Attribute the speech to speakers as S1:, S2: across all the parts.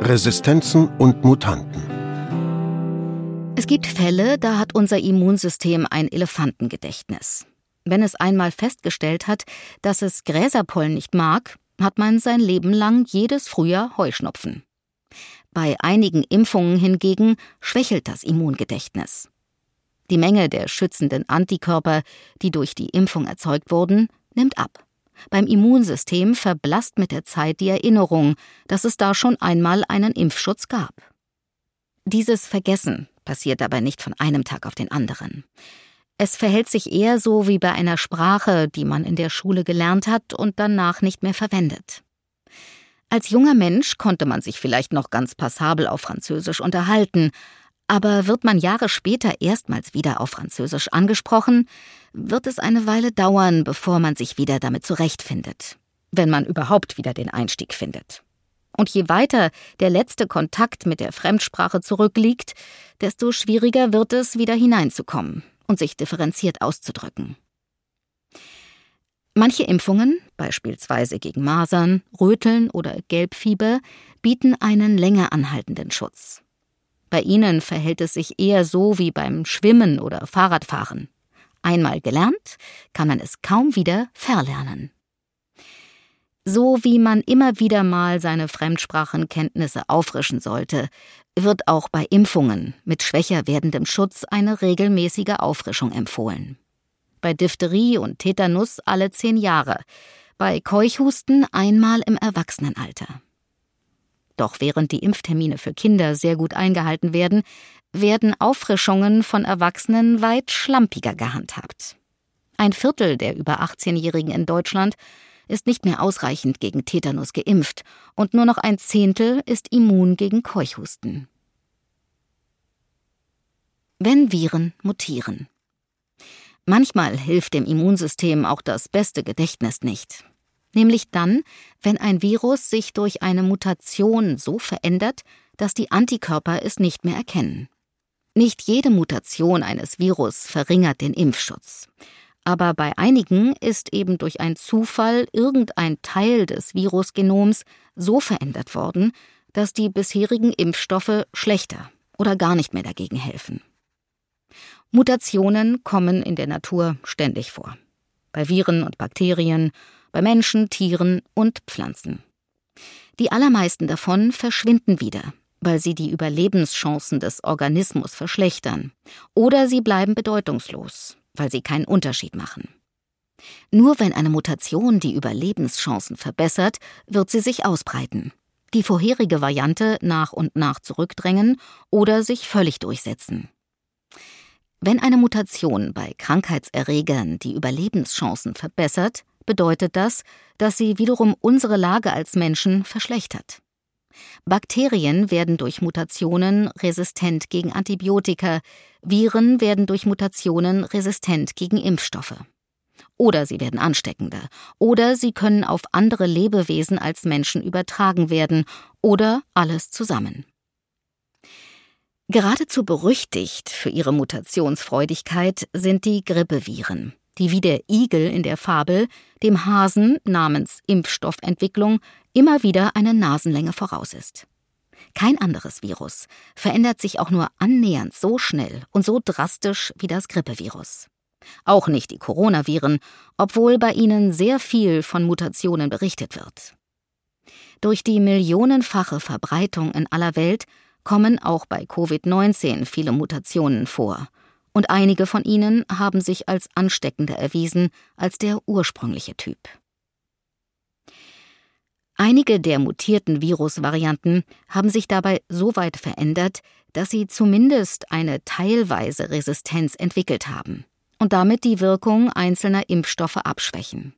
S1: Resistenzen und Mutanten.
S2: Es gibt Fälle, da hat unser Immunsystem ein Elefantengedächtnis. Wenn es einmal festgestellt hat, dass es Gräserpollen nicht mag, hat man sein Leben lang jedes Frühjahr Heuschnupfen. Bei einigen Impfungen hingegen schwächelt das Immungedächtnis. Die Menge der schützenden Antikörper, die durch die Impfung erzeugt wurden, nimmt ab. Beim Immunsystem verblasst mit der Zeit die Erinnerung, dass es da schon einmal einen Impfschutz gab. Dieses Vergessen passiert aber nicht von einem Tag auf den anderen. Es verhält sich eher so wie bei einer Sprache, die man in der Schule gelernt hat und danach nicht mehr verwendet. Als junger Mensch konnte man sich vielleicht noch ganz passabel auf Französisch unterhalten, aber wird man Jahre später erstmals wieder auf Französisch angesprochen, wird es eine Weile dauern, bevor man sich wieder damit zurechtfindet, wenn man überhaupt wieder den Einstieg findet. Und je weiter der letzte Kontakt mit der Fremdsprache zurückliegt, desto schwieriger wird es, wieder hineinzukommen und sich differenziert auszudrücken. Manche Impfungen, beispielsweise gegen Masern, Röteln oder Gelbfieber, bieten einen länger anhaltenden Schutz. Bei ihnen verhält es sich eher so wie beim Schwimmen oder Fahrradfahren. Einmal gelernt, kann man es kaum wieder verlernen. So wie man immer wieder mal seine Fremdsprachenkenntnisse auffrischen sollte, wird auch bei Impfungen mit schwächer werdendem Schutz eine regelmäßige Auffrischung empfohlen. Bei Diphtherie und Tetanus alle zehn Jahre, bei Keuchhusten einmal im Erwachsenenalter. Doch während die Impftermine für Kinder sehr gut eingehalten werden, werden Auffrischungen von Erwachsenen weit schlampiger gehandhabt. Ein Viertel der über 18-Jährigen in Deutschland ist nicht mehr ausreichend gegen Tetanus geimpft und nur noch ein Zehntel ist immun gegen Keuchhusten. Wenn Viren mutieren. Manchmal hilft dem Immunsystem auch das beste Gedächtnis nicht nämlich dann, wenn ein Virus sich durch eine Mutation so verändert, dass die Antikörper es nicht mehr erkennen. Nicht jede Mutation eines Virus verringert den Impfschutz. Aber bei einigen ist eben durch einen Zufall irgendein Teil des Virusgenoms so verändert worden, dass die bisherigen Impfstoffe schlechter oder gar nicht mehr dagegen helfen. Mutationen kommen in der Natur ständig vor. Bei Viren und Bakterien, bei Menschen, Tieren und Pflanzen. Die allermeisten davon verschwinden wieder, weil sie die Überlebenschancen des Organismus verschlechtern, oder sie bleiben bedeutungslos, weil sie keinen Unterschied machen. Nur wenn eine Mutation die Überlebenschancen verbessert, wird sie sich ausbreiten, die vorherige Variante nach und nach zurückdrängen oder sich völlig durchsetzen. Wenn eine Mutation bei Krankheitserregern die Überlebenschancen verbessert, bedeutet das, dass sie wiederum unsere Lage als Menschen verschlechtert. Bakterien werden durch Mutationen resistent gegen Antibiotika, Viren werden durch Mutationen resistent gegen Impfstoffe. Oder sie werden ansteckender, oder sie können auf andere Lebewesen als Menschen übertragen werden, oder alles zusammen. Geradezu berüchtigt für ihre Mutationsfreudigkeit sind die Grippeviren die wie der Igel in der Fabel dem Hasen namens Impfstoffentwicklung immer wieder eine Nasenlänge voraus ist. Kein anderes Virus verändert sich auch nur annähernd so schnell und so drastisch wie das Grippevirus. Auch nicht die Coronaviren, obwohl bei ihnen sehr viel von Mutationen berichtet wird. Durch die millionenfache Verbreitung in aller Welt kommen auch bei Covid-19 viele Mutationen vor, und einige von ihnen haben sich als ansteckender erwiesen als der ursprüngliche Typ. Einige der mutierten Virusvarianten haben sich dabei so weit verändert, dass sie zumindest eine teilweise Resistenz entwickelt haben und damit die Wirkung einzelner Impfstoffe abschwächen.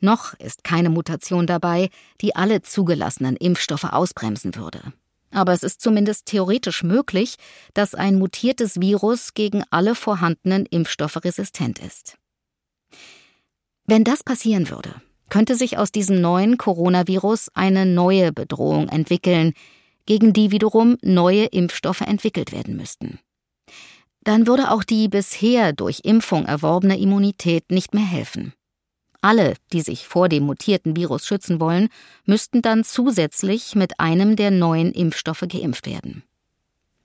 S2: Noch ist keine Mutation dabei, die alle zugelassenen Impfstoffe ausbremsen würde. Aber es ist zumindest theoretisch möglich, dass ein mutiertes Virus gegen alle vorhandenen Impfstoffe resistent ist. Wenn das passieren würde, könnte sich aus diesem neuen Coronavirus eine neue Bedrohung entwickeln, gegen die wiederum neue Impfstoffe entwickelt werden müssten. Dann würde auch die bisher durch Impfung erworbene Immunität nicht mehr helfen. Alle, die sich vor dem mutierten Virus schützen wollen, müssten dann zusätzlich mit einem der neuen Impfstoffe geimpft werden.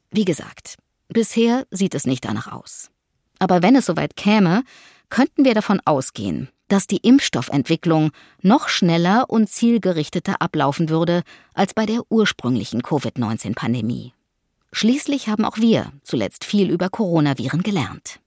S2: Wie gesagt, bisher sieht es nicht danach aus. Aber wenn es soweit käme, könnten wir davon ausgehen, dass die Impfstoffentwicklung noch schneller und zielgerichteter ablaufen würde als bei der ursprünglichen Covid-19-Pandemie. Schließlich haben auch wir zuletzt viel über Coronaviren gelernt.